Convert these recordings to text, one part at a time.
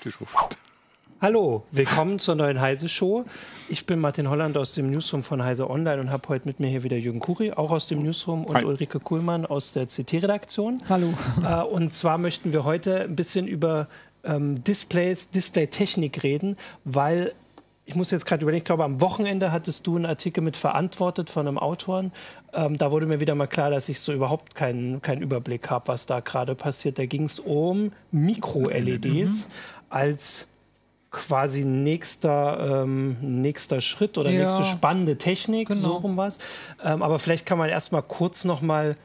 Schreibtisch ruft. Hallo, willkommen zur neuen Heise Show. Ich bin Martin Holland aus dem Newsroom von Heise Online und habe heute mit mir hier wieder Jürgen Kuri, auch aus dem Newsroom, und Hi. Ulrike Kuhlmann aus der CT-Redaktion. Hallo. Äh, und zwar möchten wir heute ein bisschen über ähm, Displays, Displaytechnik reden, weil ich muss jetzt gerade überlegen, ich glaube, am Wochenende hattest du einen Artikel mit verantwortet von einem Autoren. Ähm, da wurde mir wieder mal klar, dass ich so überhaupt keinen, keinen Überblick habe, was da gerade passiert. Da ging es um Mikro-LEDs mhm. Als quasi nächster, ähm, nächster Schritt oder ja. nächste spannende Technik, genau. so rum was. Ähm, aber vielleicht kann man erstmal kurz noch mal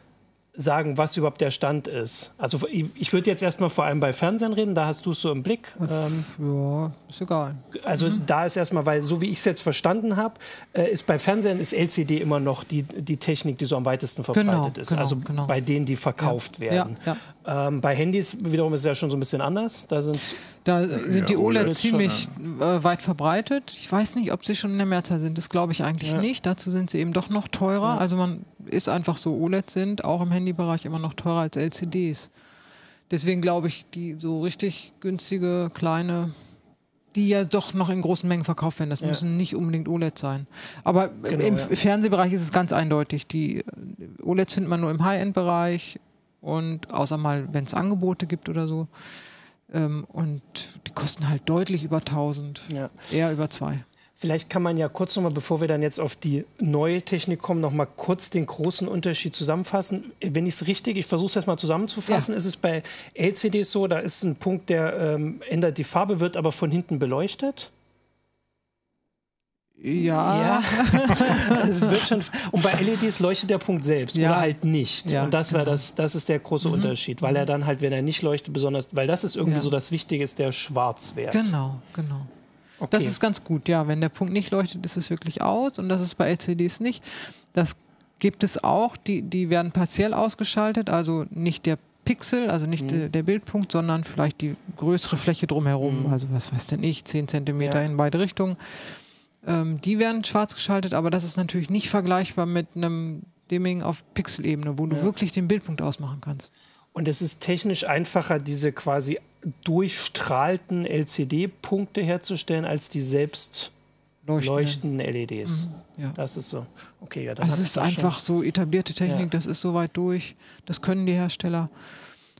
sagen, was überhaupt der Stand ist. Also ich würde jetzt erstmal vor allem bei Fernsehen reden, da hast du es so im Blick. Ähm, ja, ist egal. Also mhm. da ist erstmal, weil so wie ich es jetzt verstanden habe, äh, ist bei Fernsehen ist LCD immer noch die, die Technik, die so am weitesten verbreitet genau, ist. Genau, also genau. bei denen, die verkauft ja, werden. Ja, ja. Ähm, bei Handys wiederum ist es ja schon so ein bisschen anders. Da sind da sind die OLED, OLED ziemlich schon, äh, weit verbreitet. Ich weiß nicht, ob sie schon in der Mehrzahl sind. Das glaube ich eigentlich nicht. Dazu sind sie eben doch noch teurer. Also man ist einfach so, OLED sind auch im Handybereich immer noch teurer als LCDs. Deswegen glaube ich, die so richtig günstige, kleine, die ja doch noch in großen Mengen verkauft werden, das ja. müssen nicht unbedingt OLED sein. Aber genau, im ja. Fernsehbereich ist es ganz eindeutig. Die äh, OLEDs findet man nur im High-End-Bereich und außer mal, wenn es Angebote gibt oder so. Ähm, und die kosten halt deutlich über 1000, ja. eher über 2. Vielleicht kann man ja kurz nochmal, bevor wir dann jetzt auf die neue Technik kommen, nochmal kurz den großen Unterschied zusammenfassen. Wenn ich es richtig, ich versuche es jetzt mal zusammenzufassen, ja. ist es bei LCDs so, da ist ein Punkt, der ähm, ändert die Farbe, wird aber von hinten beleuchtet. Ja. ja. schon, und bei LEDs leuchtet der Punkt selbst ja. oder halt nicht. Ja, und das genau. das, das ist der große mhm. Unterschied, weil er dann halt, wenn er nicht leuchtet, besonders, weil das ist irgendwie so das Wichtige, ist der Schwarzwert. Genau, genau. Okay. Das ist ganz gut, ja. Wenn der Punkt nicht leuchtet, ist es wirklich aus und das ist bei LCDs nicht. Das gibt es auch, die, die werden partiell ausgeschaltet, also nicht der Pixel, also nicht mhm. der Bildpunkt, sondern vielleicht die größere Fläche drumherum, mhm. also was weiß denn ich, 10 Zentimeter ja. in beide Richtungen. Ähm, die werden schwarz geschaltet, aber das ist natürlich nicht vergleichbar mit einem Dimming auf Pixelebene, wo du ja. wirklich den Bildpunkt ausmachen kannst. Und es ist technisch einfacher, diese quasi durchstrahlten LCD-Punkte herzustellen, als die selbst leuchtenden LEDs. Mhm, ja. Das ist so. Okay, ja, das also ist einfach schon. so etablierte Technik, ja. das ist so weit durch. Das können die Hersteller.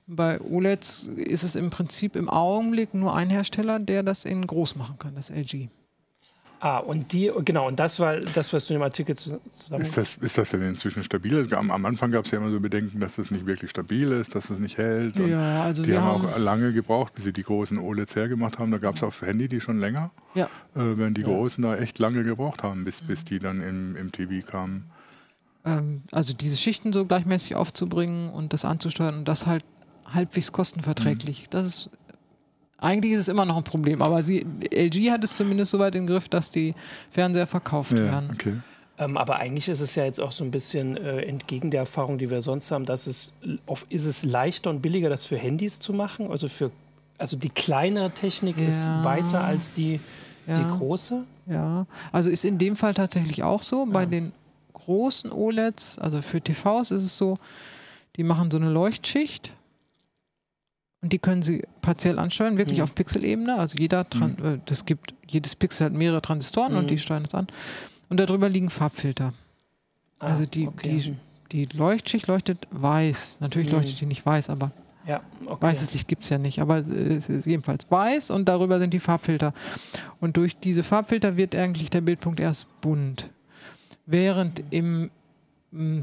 Bei OLEDs ist es im Prinzip im Augenblick nur ein Hersteller, der das in groß machen kann, das LG. Ah, und die, genau, und das war das, was du in dem Artikel zusammen. Ist das, ist das denn inzwischen stabil? Am, am Anfang gab es ja immer so Bedenken, dass das nicht wirklich stabil ist, dass es nicht hält. Und ja, also die wir haben auch lange gebraucht, bis sie die großen OLEDs hergemacht haben. Da gab es auch für Handy die schon länger. Ja. Äh, während die ja. großen da echt lange gebraucht haben, bis, bis die dann im, im TV kamen. Ähm, also diese Schichten so gleichmäßig aufzubringen und das anzusteuern und das halt halbwegs kostenverträglich. Mhm. Das ist eigentlich ist es immer noch ein Problem, aber sie, LG hat es zumindest so weit im Griff, dass die Fernseher verkauft ja, werden. Okay. Ähm, aber eigentlich ist es ja jetzt auch so ein bisschen äh, entgegen der Erfahrung, die wir sonst haben, dass es oft ist es leichter und billiger, das für Handys zu machen. Also für also die kleinere Technik ja. ist weiter als die, ja. die große. Ja, also ist in dem Fall tatsächlich auch so. Bei den großen OLEDs, also für TVs ist es so, die machen so eine Leuchtschicht und die können Sie partiell ansteuern, wirklich mhm. auf Pixelebene. Also jeder, Tran mhm. das gibt, jedes Pixel hat mehrere Transistoren mhm. und die steuern es an. Und darüber liegen Farbfilter. Ah, also die, okay. die, die Leuchtschicht leuchtet weiß. Natürlich mhm. leuchtet die nicht weiß, aber ja, okay. weißes Licht gibt es ja nicht. Aber es ist jedenfalls weiß und darüber sind die Farbfilter. Und durch diese Farbfilter wird eigentlich der Bildpunkt erst bunt. Während im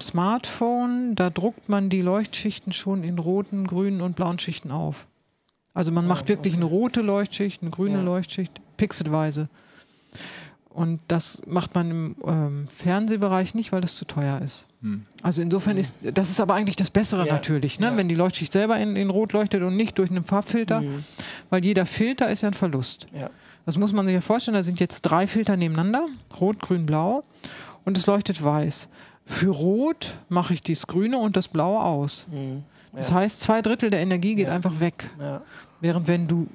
Smartphone, da druckt man die Leuchtschichten schon in roten, grünen und blauen Schichten auf. Also man macht wirklich eine rote Leuchtschicht, eine grüne ja. Leuchtschicht, pixelweise. Und das macht man im ähm, Fernsehbereich nicht, weil das zu teuer ist. Hm. Also insofern ist, das ist aber eigentlich das Bessere ja. natürlich, ne? Ja. wenn die Leuchtschicht selber in, in Rot leuchtet und nicht durch einen Farbfilter, mhm. weil jeder Filter ist ja ein Verlust. Das muss man sich ja vorstellen, da sind jetzt drei Filter nebeneinander, Rot, Grün, Blau und es leuchtet weiß. Für Rot mache ich das Grüne und das Blaue aus. Mhm. Ja. Das heißt, zwei Drittel der Energie geht ja. einfach weg. Ja. Während wenn du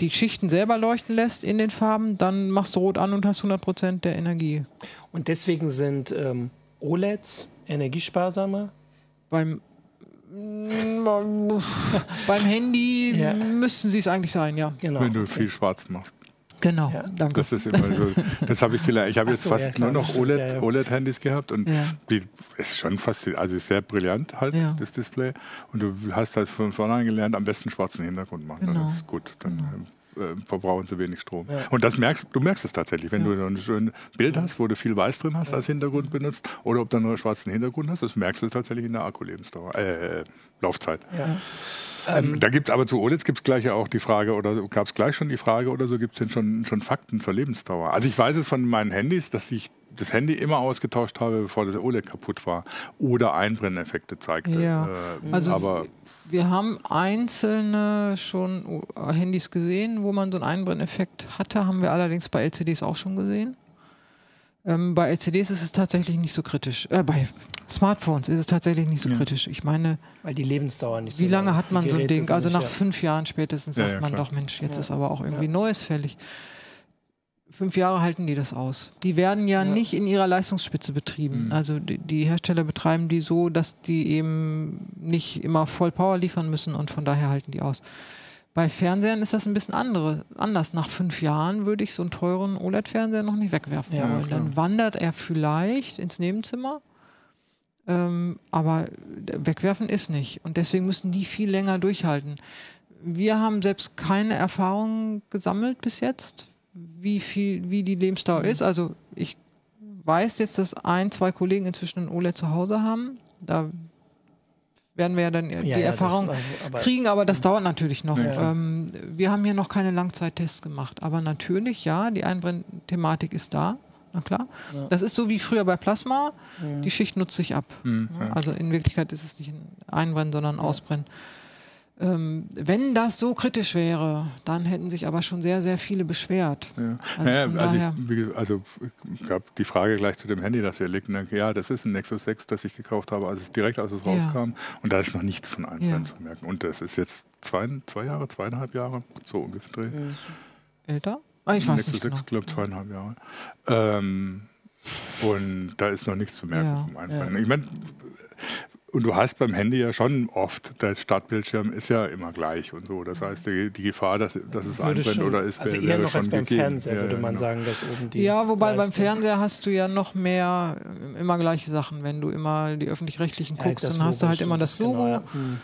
die Schichten selber leuchten lässt in den Farben, dann machst du Rot an und hast 100% der Energie. Und deswegen sind ähm, OLEDs energiesparsamer? Beim Beim Handy ja. müssten sie es eigentlich sein, ja. Genau. Wenn du viel schwarz machst. Genau, ja. danke. Das ist immer so, das habe ich gelernt. Ich habe jetzt so, fast ja, nur noch OLED, OLED-Handys gehabt und die ist schon fast, also sehr brillant halt, das Display. Und du hast halt von vornherein gelernt, am besten schwarzen Hintergrund machen. Genau. Das ist gut. Dann genau. Äh, verbrauchen sie wenig Strom. Ja. Und das merkst du merkst es tatsächlich, wenn ja. du so ein schönes Bild hast, wo du viel Weiß drin hast als Hintergrund benutzt, oder ob du nur einen schwarzen Hintergrund hast, das merkst du tatsächlich in der Akkulebensdauer, äh, Laufzeit. Ja. Ähm, ähm, da gibt es aber zu OLEDs gibt es gleich ja auch die Frage, oder gab es gleich schon die Frage oder so, gibt es denn schon, schon Fakten zur Lebensdauer? Also ich weiß es von meinen Handys, dass ich das Handy immer ausgetauscht habe, bevor das OLED kaputt war oder Einbrenneffekte zeigte. Ja. Äh, also aber wir haben einzelne schon Handys gesehen, wo man so einen Einbrenneffekt hatte, haben wir allerdings bei LCDs auch schon gesehen. Ähm, bei LCDs ist es tatsächlich nicht so kritisch. Äh, bei Smartphones ist es tatsächlich nicht so ja. kritisch. Ich meine, weil die Lebensdauer nicht so Wie lange hat man so ein Ding? Also nach ja. fünf Jahren spätestens sagt ja, man doch, Mensch, jetzt ist aber auch irgendwie Neues fällig. Fünf Jahre halten die das aus. Die werden ja, ja. nicht in ihrer Leistungsspitze betrieben. Mhm. Also die, die, Hersteller betreiben die so, dass die eben nicht immer voll Power liefern müssen und von daher halten die aus. Bei Fernsehern ist das ein bisschen andere, anders. Nach fünf Jahren würde ich so einen teuren OLED-Fernseher noch nicht wegwerfen ja, wollen. Dann wandert er vielleicht ins Nebenzimmer, ähm, aber wegwerfen ist nicht. Und deswegen müssen die viel länger durchhalten. Wir haben selbst keine Erfahrungen gesammelt bis jetzt wie viel, wie die Lebensdauer ist. Also ich weiß jetzt, dass ein, zwei Kollegen inzwischen ein OLED zu Hause haben. Da werden wir ja dann ja, die ja, Erfahrung das, aber, kriegen, aber das dauert natürlich noch. Ja. Ähm, wir haben hier noch keine Langzeittests gemacht, aber natürlich, ja, die Einbrennthematik ist da. Na klar. Das ist so wie früher bei Plasma. Die Schicht nutzt sich ab. Mhm, also in Wirklichkeit ist es nicht ein Einbrennen, sondern ein Ausbrennen. Ähm, wenn das so kritisch wäre, dann hätten sich aber schon sehr, sehr viele beschwert. Ja. Also, naja, also, ich, also ich gab die Frage gleich zu dem Handy, das hier liegt. Ne? Ja, das ist ein Nexus 6, das ich gekauft habe, als es direkt als es ja. rauskam. Und da ist noch nichts von Einbrennen ja. zu merken. Und das ist jetzt zwei, zwei Jahre, zweieinhalb Jahre, so ungefähr. Älter? Ah, ich weiß Nexus nicht 6, genau. glaube zweieinhalb Jahre. Ähm, und da ist noch nichts zu merken vom Einbrennen. Ich meine, und du hast beim Handy ja schon oft, der Startbildschirm ist ja immer gleich und so. Das heißt, die, die Gefahr, dass, dass es einbrennt oder ist, also eher noch als beim gegeben. Fernseher, ja, würde man genau. sagen, dass oben die. Ja, wobei Leistung. beim Fernseher hast du ja noch mehr, immer gleiche Sachen. Wenn du immer die öffentlich-rechtlichen guckst, ja, dann hast du halt immer das Logo. Genau, ja. hm.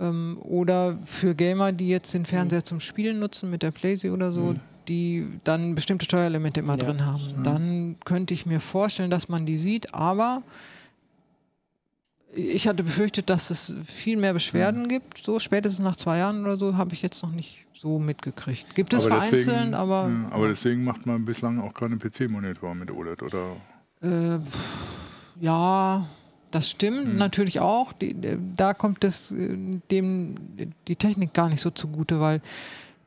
ähm, oder für Gamer, die jetzt den Fernseher hm. zum Spielen nutzen mit der Playsee oder so, hm. die dann bestimmte Steuerelemente immer drin haben. Hm. Dann könnte ich mir vorstellen, dass man die sieht, aber ich hatte befürchtet, dass es viel mehr Beschwerden mhm. gibt. So spätestens nach zwei Jahren oder so habe ich jetzt noch nicht so mitgekriegt. Gibt es aber vereinzelt, deswegen, aber. Ja, aber deswegen macht man bislang auch keine PC-Monitor mit OLED, oder? Äh, ja, das stimmt hm. natürlich auch. Die, da kommt es äh, dem die Technik gar nicht so zugute, weil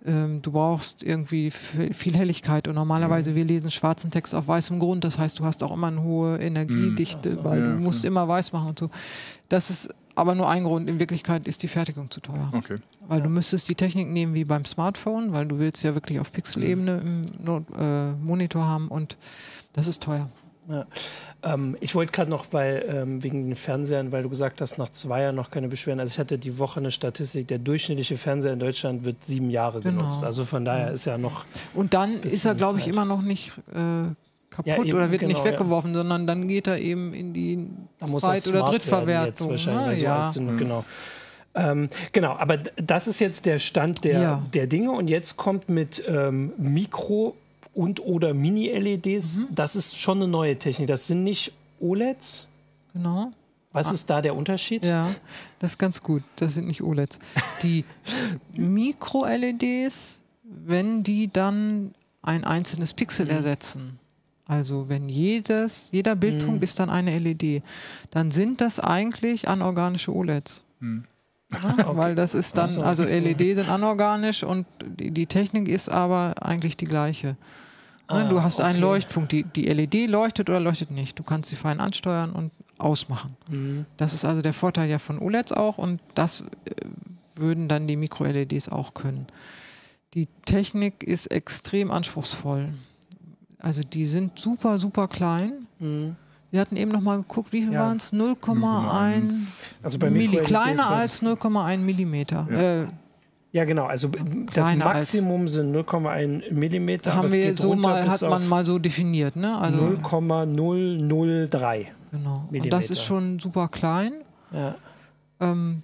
ähm, du brauchst irgendwie viel Helligkeit und normalerweise mhm. wir lesen schwarzen Text auf weißem Grund, das heißt, du hast auch immer eine hohe Energiedichte, mhm. so, weil ja, du musst klar. immer weiß machen und so. Das ist aber nur ein Grund. In Wirklichkeit ist die Fertigung zu teuer. Okay. Weil du müsstest die Technik nehmen wie beim Smartphone, weil du willst ja wirklich auf Pixelebene im Not äh, Monitor haben und das ist teuer. Ja. Ähm, ich wollte gerade noch bei, ähm, wegen den Fernsehern, weil du gesagt hast, nach zwei Jahren noch keine Beschwerden. Also ich hatte die Woche eine Statistik, der durchschnittliche Fernseher in Deutschland wird sieben Jahre genau. genutzt. Also von daher ist ja noch. Und dann ist er, glaube ich, immer noch nicht äh, kaputt ja, eben, oder wird genau, nicht weggeworfen, ja. sondern dann geht er eben in die Zweit- oder Drittverwertung. Jetzt wahrscheinlich, ah, ja. Sind, mhm. Genau. Ähm, genau, aber das ist jetzt der Stand der, ja. der Dinge und jetzt kommt mit ähm, Mikro und oder Mini-LEDs, mhm. das ist schon eine neue Technik. Das sind nicht OLEDs. Genau. Was ah. ist da der Unterschied? Ja, das ist ganz gut. Das sind nicht OLEDs. Die Mikro-LEDs, wenn die dann ein einzelnes Pixel mhm. ersetzen, also wenn jedes, jeder Bildpunkt mhm. ist dann eine LED, dann sind das eigentlich anorganische OLEDs. Mhm. Ja, okay. Weil das ist dann, also LED sind anorganisch und die, die Technik ist aber eigentlich die gleiche. Ah, du hast okay. einen Leuchtpunkt. Die, die LED leuchtet oder leuchtet nicht. Du kannst sie fein ansteuern und ausmachen. Mhm. Das ist also der Vorteil ja von OLEDs auch und das äh, würden dann die Mikro-LEDs auch können. Die Technik ist extrem anspruchsvoll. Also die sind super, super klein. Mhm. Wir hatten eben noch mal geguckt, wie viel ja. waren es? 0,1 also bei Milli kleiner als 0,1 Millimeter. Ja. Äh, ja, genau. Also das Maximum sind 0,1 Millimeter. Haben wir so mal, hat man mal so definiert, ne? Also 0,003. Genau. Millimeter. Und das ist schon super klein. Ja. Ähm,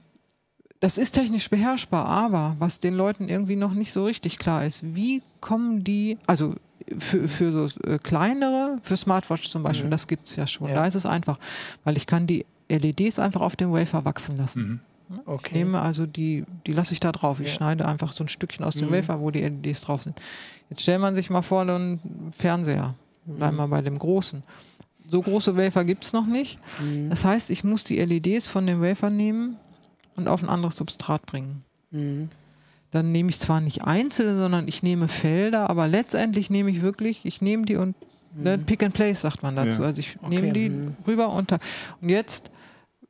das ist technisch beherrschbar, aber was den Leuten irgendwie noch nicht so richtig klar ist, wie kommen die, also für, für so äh, kleinere, für Smartwatch zum Beispiel, mhm. das gibt es ja schon. Ja. Da ist es einfach, weil ich kann die LEDs einfach auf dem Wafer wachsen lassen. Mhm. Okay. Ich nehme also die, die lasse ich da drauf. Ich ja. schneide einfach so ein Stückchen aus dem mhm. Wafer, wo die LEDs drauf sind. Jetzt stellt man sich mal vor, einen Fernseher. Bleiben wir bei dem großen. So große Wafer gibt es noch nicht. Mhm. Das heißt, ich muss die LEDs von dem Wafer nehmen und auf ein anderes Substrat bringen. Mhm dann nehme ich zwar nicht einzelne, sondern ich nehme Felder, aber letztendlich nehme ich wirklich, ich nehme die und ne, mhm. Pick and Place sagt man dazu. Ja. Also ich okay. nehme die mhm. rüber unter. Und jetzt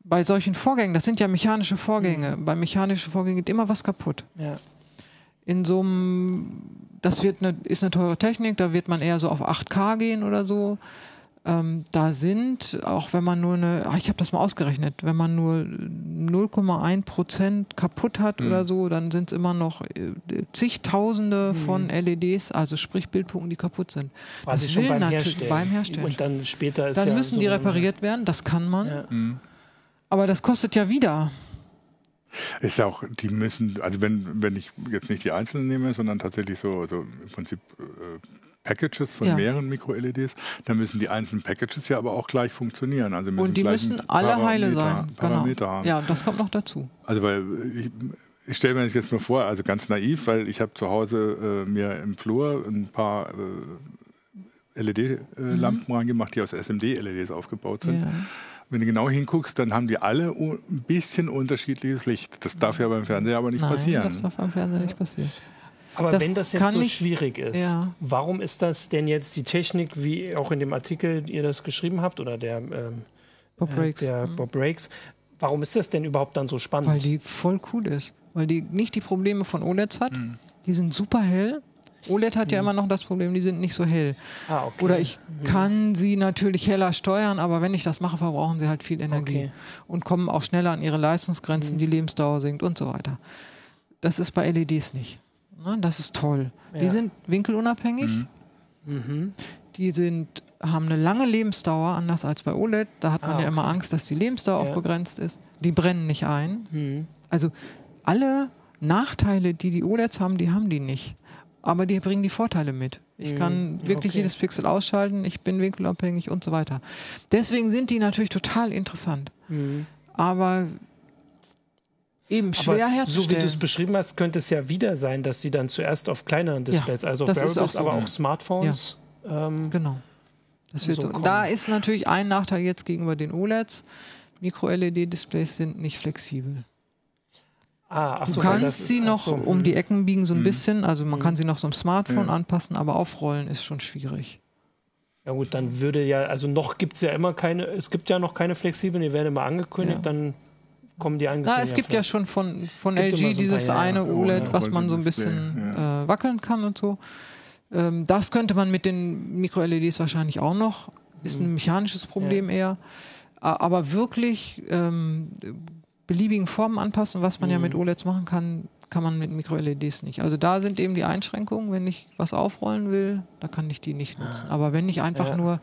bei solchen Vorgängen, das sind ja mechanische Vorgänge, mhm. bei mechanischen Vorgängen geht immer was kaputt. Ja. In so einem, das wird eine, ist eine teure Technik, da wird man eher so auf 8K gehen oder so ähm, da sind, auch wenn man nur eine, ach, ich habe das mal ausgerechnet, wenn man nur 0,1 Prozent kaputt hat mhm. oder so, dann sind es immer noch äh, zigtausende mhm. von LEDs, also sprich Bildpunkten, die kaputt sind. Quasi das schon beim Herstellen. beim Herstellen. Und dann später ist Dann ja müssen so die repariert werden, das kann man. Ja. Mhm. Aber das kostet ja wieder. Ist ja auch, die müssen, also wenn, wenn ich jetzt nicht die einzelnen nehme, sondern tatsächlich so, so im Prinzip äh, Packages von ja. mehreren Mikro-LEDs, dann müssen die einzelnen Packages ja aber auch gleich funktionieren. Also müssen Und die müssen alle Parameter, heile sein. Genau. Parameter genau. haben. Ja, das kommt noch dazu. Also weil ich, ich stelle mir das jetzt nur vor, also ganz naiv, weil ich habe zu Hause äh, mir im Flur ein paar äh, LED-Lampen mhm. reingemacht, die aus SMD-LEDs aufgebaut sind. Ja. Wenn du genau hinguckst, dann haben die alle ein bisschen unterschiedliches Licht. Das darf ja beim Fernseher aber nicht Nein, passieren. Das darf beim Fernseher nicht passieren. Aber das wenn das jetzt so schwierig ist, ja. warum ist das denn jetzt die Technik, wie auch in dem Artikel ihr das geschrieben habt oder der, ähm, Bob, Breaks. Äh, der mhm. Bob Breaks, warum ist das denn überhaupt dann so spannend? Weil die voll cool ist. Weil die nicht die Probleme von OLEDs hat. Mhm. Die sind super hell. OLED hat mhm. ja immer noch das Problem, die sind nicht so hell. Ah, okay. Oder ich mhm. kann sie natürlich heller steuern, aber wenn ich das mache, verbrauchen sie halt viel Energie okay. und kommen auch schneller an ihre Leistungsgrenzen, mhm. die Lebensdauer sinkt und so weiter. Das ist bei LEDs nicht. Ne? Das ist toll. Ja. Die sind winkelunabhängig. Mhm. Mhm. Die sind, haben eine lange Lebensdauer, anders als bei OLED. Da hat man ah, ja immer Angst, dass die Lebensdauer ja. auch begrenzt ist. Die brennen nicht ein. Mhm. Also alle Nachteile, die die OLEDs haben, die haben die nicht. Aber die bringen die Vorteile mit. Ich kann mhm. wirklich okay. jedes Pixel ausschalten, ich bin winkelabhängig und so weiter. Deswegen sind die natürlich total interessant. Mhm. Aber eben schwer aber herzustellen. So wie du es beschrieben hast, könnte es ja wieder sein, dass sie dann zuerst auf kleineren Displays, ja, also auf Wearables, auch so, aber auch Smartphones. Ja. Ähm, genau. Das wird so. Da ist natürlich ein Nachteil jetzt gegenüber den OLEDs. Micro-LED-Displays sind nicht flexibel. Ah, du so, kannst ist, sie noch so, um die. Ecken biegen so ein mh. bisschen, also man mh. kann hm. sie noch so im Smartphone ja. anpassen, aber aufrollen ist schon schwierig. Ja gut, dann würde ja, also noch gibt es ja immer keine, es gibt ja noch keine flexiblen, die werden immer angekündigt, ja. dann kommen die Angebote. Na, es gibt ja schon von, von LG so ein dieses eine OLED, ja, was man so ein bisschen ja. äh, wackeln kann und so. Ähm, das könnte man mit den Micro-LEDs wahrscheinlich auch noch. Ist ein mhm. mechanisches Problem ja. eher. Aber wirklich ähm, beliebigen Formen anpassen, was man mhm. ja mit OLEDs machen kann, kann man mit Micro-LEDs nicht. Also da sind eben die Einschränkungen. Wenn ich was aufrollen will, da kann ich die nicht nutzen. Aber wenn ich einfach nur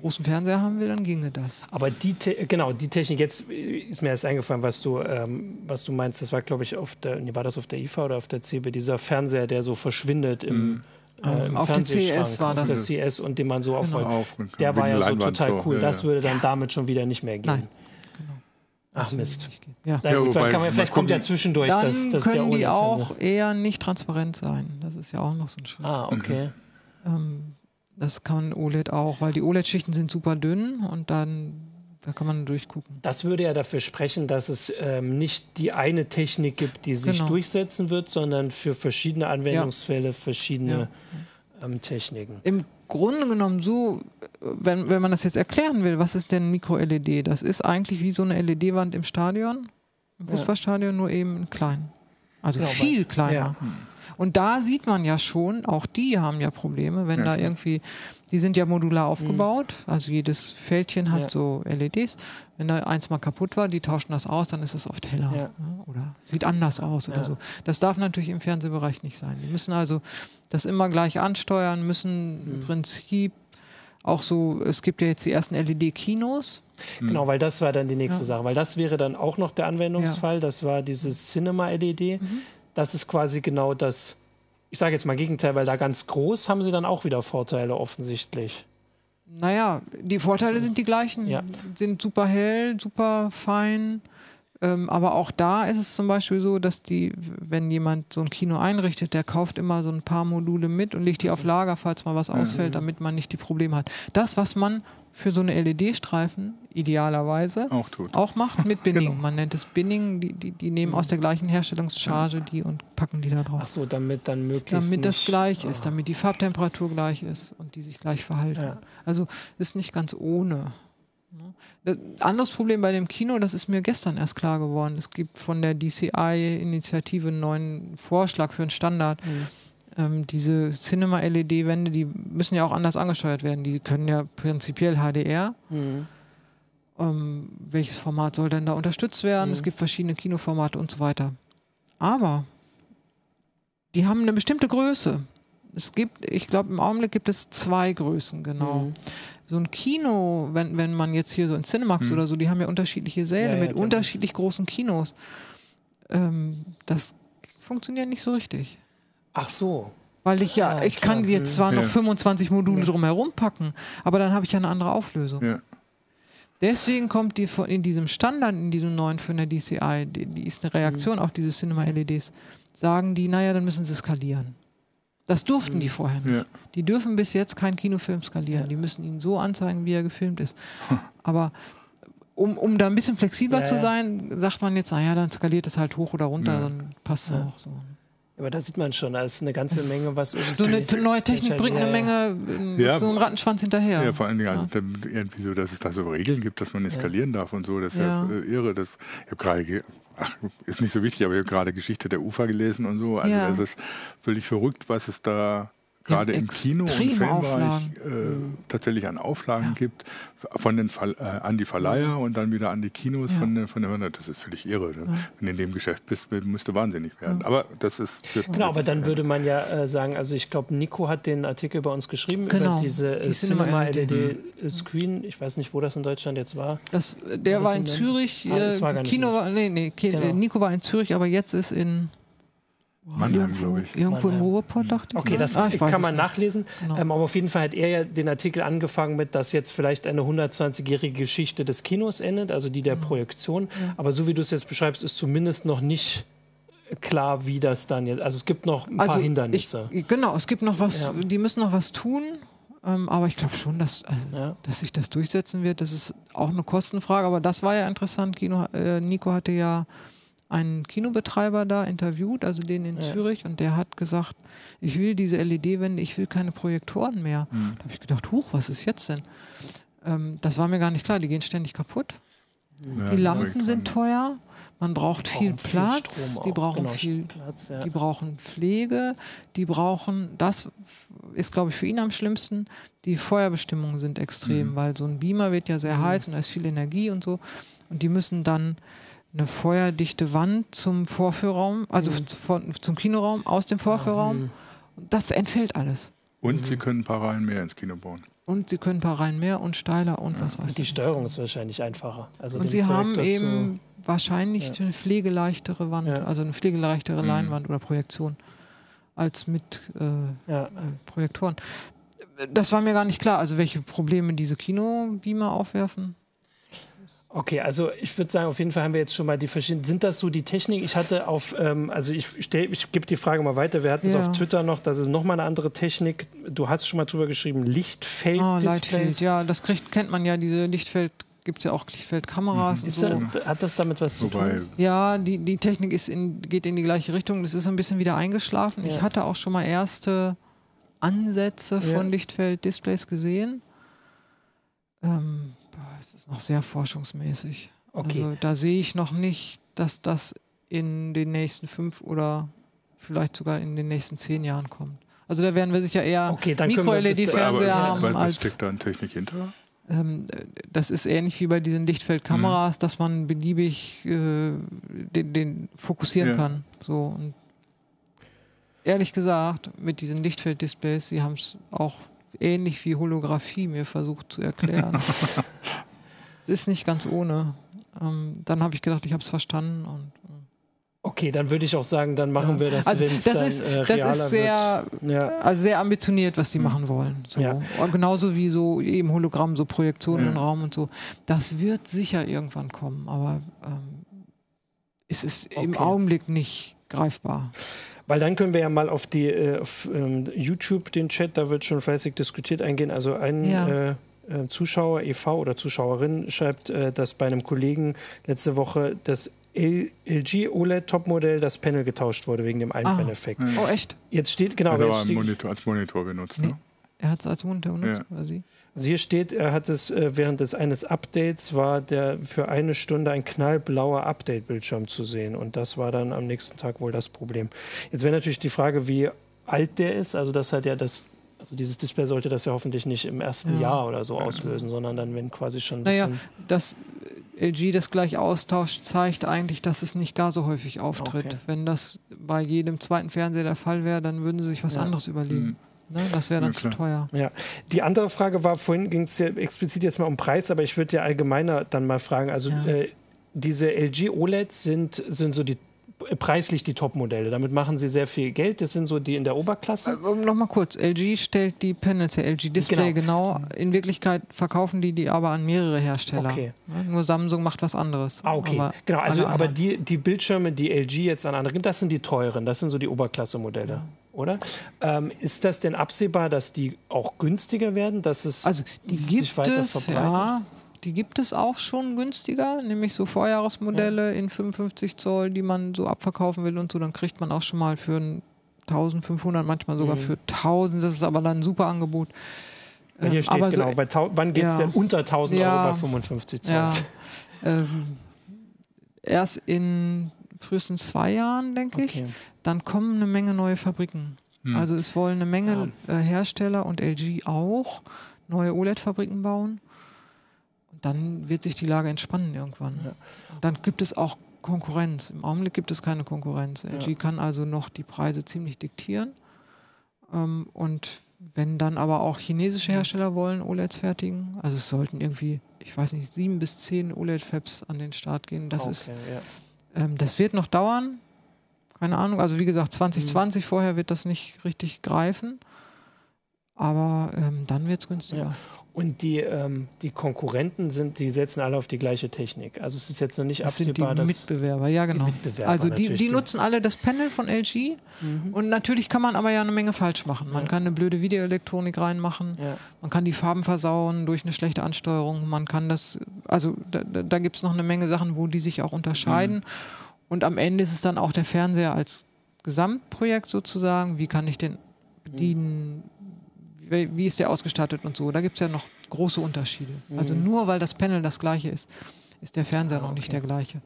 großen Fernseher haben will, dann ginge das. Aber die, genau, die Technik, jetzt ist mir erst eingefallen, was du, ähm, was du meinst, das war, glaube ich, auf der, war das auf der IFA oder auf der CB, dieser Fernseher, der so verschwindet im, mhm. äh, im auf der CS war das. Auf der CS und den man so genau. aufrollt. Der war ja so total cool. Ja, das würde dann damit schon wieder nicht mehr gehen. Nein. Genau. Ach Mist. Ja. ja gut, man, vielleicht kommt ja zwischendurch dann das, das können die auch eher nicht transparent sein. Das ist ja auch noch so ein Schritt. Ah, okay. Ähm, das kann OLED auch, weil die OLED-Schichten sind super dünn und dann da kann man durchgucken. Das würde ja dafür sprechen, dass es ähm, nicht die eine Technik gibt, die sich genau. durchsetzen wird, sondern für verschiedene Anwendungsfälle ja. verschiedene ja. ähm, Techniken. Im Grunde genommen so, wenn, wenn man das jetzt erklären will, was ist denn Mikro-LED? Das ist eigentlich wie so eine LED-Wand im Stadion, im Fußballstadion, nur eben klein. Also genau, viel kleiner. Ja. Und da sieht man ja schon, auch die haben ja Probleme, wenn ja, da irgendwie, die sind ja modular aufgebaut, mhm. also jedes Fältchen hat ja. so LEDs. Wenn da eins mal kaputt war, die tauschen das aus, dann ist es oft heller ja. Ne? oder sieht anders aus oder so. Das darf natürlich im Fernsehbereich nicht sein. Die müssen also das immer gleich ansteuern, müssen mhm. im Prinzip auch so, es gibt ja jetzt die ersten LED-Kinos. Genau, weil das war dann die nächste ja. Sache, weil das wäre dann auch noch der Anwendungsfall. Ja. Das war dieses Cinema-LED. Mhm. Das ist quasi genau das, ich sage jetzt mal Gegenteil, weil da ganz groß haben sie dann auch wieder Vorteile offensichtlich. Naja, die Vorteile sind die gleichen. Ja. Sind super hell, super fein. Ähm, aber auch da ist es zum Beispiel so, dass die, wenn jemand so ein Kino einrichtet, der kauft immer so ein paar Module mit und legt die auf Lager, falls mal was ausfällt, damit man nicht die Probleme hat. Das, was man für so eine LED-Streifen idealerweise auch, tut. auch macht mit Binning. genau. Man nennt es Binning, die, die, die nehmen aus der gleichen Herstellungscharge die und packen die da drauf. Ach so, damit dann möglichst Damit das gleich ist, damit die Farbtemperatur gleich ist und die sich gleich verhalten. Ja. Also ist nicht ganz ohne. Ne? Anderes Problem bei dem Kino, das ist mir gestern erst klar geworden. Es gibt von der DCI-Initiative einen neuen Vorschlag für einen Standard. Mhm. Ähm, diese Cinema-LED-Wände, die müssen ja auch anders angesteuert werden. Die können ja prinzipiell HDR. Mhm. Ähm, welches Format soll denn da unterstützt werden? Mhm. Es gibt verschiedene Kinoformate und so weiter. Aber die haben eine bestimmte Größe. Es gibt, ich glaube, im Augenblick gibt es zwei Größen, genau. Mhm so ein Kino, wenn, wenn man jetzt hier so in Cinemax hm. oder so, die haben ja unterschiedliche Säle ja, mit ja, unterschiedlich großen Kinos. Ähm, das funktioniert nicht so richtig. Ach so. Weil ich ja, ah, ich klar. kann jetzt zwar ja. noch 25 Module drumherum packen, aber dann habe ich ja eine andere Auflösung. Ja. Deswegen kommt die in diesem Standard, in diesem neuen für eine DCI, die, die ist eine Reaktion mhm. auf diese Cinema-LEDs, sagen die, naja, dann müssen sie skalieren. Das durften die vorher nicht. Ja. Die dürfen bis jetzt keinen Kinofilm skalieren. Die müssen ihn so anzeigen, wie er gefilmt ist. Aber um, um da ein bisschen flexibler ja, zu sein, sagt man jetzt, naja, dann skaliert es halt hoch oder runter, ja. dann passt es auch so. Aber da sieht man schon, da ist eine ganze Menge, was irgendwie. So eine neue Technik bringt eine Menge ja, so einen Rattenschwanz hinterher. Ja, vor allen Dingen, also irgendwie so, dass es da so Regeln gibt, dass man eskalieren darf und so. Das ist ja, irre. Das, ich habe gerade ach, ist nicht so wichtig, aber ich habe gerade Geschichte der Ufer gelesen und so. Also ja. es ist völlig verrückt, was es da gerade im Kino- und Filmbereich äh, mhm. tatsächlich an Auflagen ja. gibt, von den Ver äh, an die Verleiher mhm. und dann wieder an die Kinos ja. von, von der Das ist völlig irre. Ne? Ja. Wenn du in dem Geschäft bist, musst du wahnsinnig werden. Aber das ist. Genau, aber dann würde man ja äh, sagen, also ich glaube, Nico hat den Artikel bei uns geschrieben genau. über diese äh, die Cinema LED-Screen. Mhm. Ich weiß nicht, wo das in Deutschland jetzt war. Das, der war, war in Zürich. Ah, war Kino war, nee, nee, genau. Nico war in Zürich, aber jetzt ist in Mannheim, glaube ich. Irgendwo Mannheim. im Ruhrpott, dachte ich. Okay, das ah, ich kann man nachlesen. Genau. Ähm, aber auf jeden Fall hat er ja den Artikel angefangen mit, dass jetzt vielleicht eine 120-jährige Geschichte des Kinos endet, also die der mhm. Projektion. Ja. Aber so wie du es jetzt beschreibst, ist zumindest noch nicht klar, wie das dann jetzt. Also es gibt noch ein also paar Hindernisse. Ich, genau, es gibt noch was, ja. die müssen noch was tun. Ähm, aber ich glaube schon, dass, also, ja. dass sich das durchsetzen wird. Das ist auch eine Kostenfrage. Aber das war ja interessant. Kino, äh, Nico hatte ja einen Kinobetreiber da interviewt, also den in ja. Zürich, und der hat gesagt, ich will diese LED-Wände, ich will keine Projektoren mehr. Mhm. Da habe ich gedacht, huch, was ist jetzt denn? Ähm, das war mir gar nicht klar, die gehen ständig kaputt. Ja, die Lampen sind teuer, man braucht viel Platz, viel die brauchen genau, viel, Platz, ja. die brauchen Pflege, die brauchen, das ist glaube ich für ihn am schlimmsten, die Feuerbestimmungen sind extrem, mhm. weil so ein Beamer wird ja sehr mhm. heiß und da ist viel Energie und so und die müssen dann eine feuerdichte Wand zum Vorführraum, also mhm. von, zum Kinoraum, aus dem Vorführraum. Mhm. Das entfällt alles. Und mhm. Sie können ein paar Reihen mehr ins Kino bauen. Und Sie können ein paar Reihen mehr und steiler und ja. was weiß ich. Die Steuerung ist wahrscheinlich einfacher. Also und Sie haben eben wahrscheinlich ja. eine pflegeleichtere Wand, ja. also eine pflegeleichtere mhm. Leinwand oder Projektion als mit äh, äh, Projektoren. Das war mir gar nicht klar, also welche Probleme diese Kinobeamer aufwerfen. Okay, also ich würde sagen, auf jeden Fall haben wir jetzt schon mal die verschiedenen. Sind das so die Technik? Ich hatte auf, ähm, also ich stell, ich gebe die Frage mal weiter. Wir hatten es auf Twitter noch, das ist nochmal eine andere Technik. Du hast schon mal drüber geschrieben, Lichtfeld. Ah, Lightfield, ja, das kriegt, kennt man ja, diese Lichtfeld gibt es ja auch Lichtfeldkameras mhm. und so. Da, hat das damit was Wobei. zu tun? Ja, die, die Technik ist in, geht in die gleiche Richtung. Das ist ein bisschen wieder eingeschlafen. Ja. Ich hatte auch schon mal erste Ansätze ja. von Lichtfelddisplays gesehen. Ähm, es ist noch sehr forschungsmäßig. Okay. Also da sehe ich noch nicht, dass das in den nächsten fünf oder vielleicht sogar in den nächsten zehn Jahren kommt. Also da werden wir sicher eher okay, Mikro-LED-Fernseher haben. Was als, steckt da an Technik hinter? Ähm, das ist ähnlich wie bei diesen Lichtfeldkameras, mhm. dass man beliebig äh, den, den, fokussieren ja. kann. So und ehrlich gesagt, mit diesen Lichtfelddisplays, sie haben es auch ähnlich wie Holographie mir versucht zu erklären. es ist nicht ganz ohne. Ähm, dann habe ich gedacht, ich habe es verstanden und Okay, dann würde ich auch sagen, dann machen ja. wir das. Also das dann, ist, äh, das ist sehr, ja. also sehr ambitioniert, was die mhm. machen wollen. So. Ja. Genauso wie so eben Hologramm, so Projektionen mhm. im Raum und so. Das wird sicher irgendwann kommen, aber ähm, es ist okay. im Augenblick nicht greifbar. Weil dann können wir ja mal auf die äh, auf, ähm, YouTube den Chat, da wird schon fleißig diskutiert eingehen. Also ein äh, äh, Zuschauer e.V. oder Zuschauerin schreibt, äh, dass bei einem Kollegen letzte Woche das LG OLED Topmodell das Panel getauscht wurde wegen dem Einbrenneffekt. Ah. Oh, echt? Jetzt steht, genau. Also aber Monitor, als Monitor benutzt, ne? Er hat es als Monitor benutzt, ja. quasi. Also hier steht, er hat es äh, während des eines Updates war der für eine Stunde ein knallblauer Update-Bildschirm zu sehen und das war dann am nächsten Tag wohl das Problem. Jetzt wäre natürlich die Frage, wie alt der ist. Also das hat ja das, also dieses Display sollte das ja hoffentlich nicht im ersten ja. Jahr oder so auslösen, sondern dann wenn quasi schon. Ein naja, das LG das gleich austauscht, zeigt eigentlich, dass es nicht gar so häufig auftritt. Okay. Wenn das bei jedem zweiten Fernseher der Fall wäre, dann würden sie sich was ja. anderes überlegen. Mhm. Ne? Das wäre dann ja, zu teuer. Ja. Die andere Frage war, vorhin ging es ja explizit jetzt mal um Preis, aber ich würde ja allgemeiner dann mal fragen. Also ja. äh, diese LG OLEDs sind, sind so die preislich die Top-Modelle. Damit machen sie sehr viel Geld. Das sind so die in der Oberklasse. Äh, Nochmal kurz, LG stellt die Panels der LG Display genau. genau. In Wirklichkeit verkaufen die die aber an mehrere Hersteller. Okay. nur Samsung macht was anderes. Ah, okay. Aber genau, also aber die, die Bildschirme, die LG jetzt an andere gibt, das sind die teuren, das sind so die Oberklasse-Modelle. Ja. Oder? Ähm, ist das denn absehbar, dass die auch günstiger werden? Dass es also die gibt es, ja. Die gibt es auch schon günstiger, nämlich so Vorjahresmodelle ja. in 55 Zoll, die man so abverkaufen will und so. Dann kriegt man auch schon mal für 1500, manchmal sogar mhm. für 1000. Das ist aber dann ein super Angebot. Ja, hier steht aber genau, so, bei wann geht es ja, denn unter 1000 ja, Euro bei 55 Zoll? Ja, ähm, erst in frühestens zwei Jahren, denke okay. ich. Dann kommen eine Menge neue Fabriken. Hm. Also es wollen eine Menge äh, Hersteller und LG auch neue OLED-Fabriken bauen dann wird sich die Lage entspannen irgendwann. Ja. dann gibt es auch Konkurrenz. Im Augenblick gibt es keine Konkurrenz. Ja. LG kann also noch die Preise ziemlich diktieren. Ähm, und wenn dann aber auch chinesische Hersteller wollen OLEDs fertigen, also es sollten irgendwie, ich weiß nicht, sieben bis zehn OLED-Fabs an den Start gehen. Das okay, ist, ja. ähm, das wird noch dauern. Keine Ahnung. Also wie gesagt, 2020 mhm. vorher wird das nicht richtig greifen. Aber ähm, dann wird es günstiger. Ja. Und die, ähm, die Konkurrenten sind, die setzen alle auf die gleiche Technik. Also es ist jetzt noch nicht das absehbar, sind die Mitbewerber, ja genau. Mitbewerber also die, die nutzen alle das Panel von LG mhm. und natürlich kann man aber ja eine Menge falsch machen. Man ja. kann eine blöde Videoelektronik reinmachen, ja. man kann die Farben versauen durch eine schlechte Ansteuerung, man kann das, also da, da gibt es noch eine Menge Sachen, wo die sich auch unterscheiden. Mhm. Und am Ende ist es dann auch der Fernseher als Gesamtprojekt sozusagen. Wie kann ich den bedienen? Wie ist der ausgestattet und so. Da gibt es ja noch große Unterschiede. Also mhm. Also nur weil das Panel das gleiche ist, ist der Fernseher ah, noch nicht der gleiche.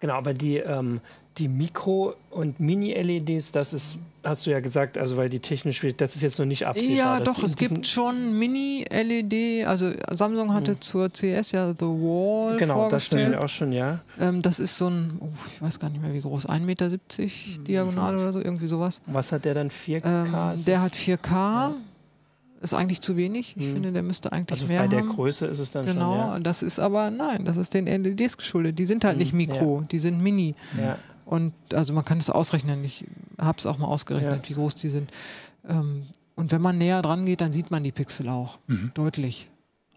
Genau, aber die, ähm, die Mikro- und Mini-LEDs, das ist, hast du ja gesagt, also weil die technisch, das ist jetzt noch nicht absehbar. Ja, doch, es gibt schon Mini-LED, also Samsung hatte hm. zur CS ja The Wall Genau, das auch schon, ja. Ähm, das ist so ein, oh, ich weiß gar nicht mehr wie groß, 1,70 Meter hm, diagonal oder so, irgendwie sowas. Was hat der dann, 4K? Ähm, der hat 4K. Ja ist eigentlich zu wenig. Ich hm. finde, der müsste eigentlich also mehr bei der haben. Größe ist es dann genau, schon. Genau, ja. das ist aber, nein, das ist den LEDs geschuldet. Die sind halt hm. nicht Mikro, ja. die sind Mini. Ja. Und also man kann es ausrechnen. Ich habe es auch mal ausgerechnet, wie groß die sind. Ähm, und wenn man näher dran geht, dann sieht man die Pixel auch mhm. deutlich.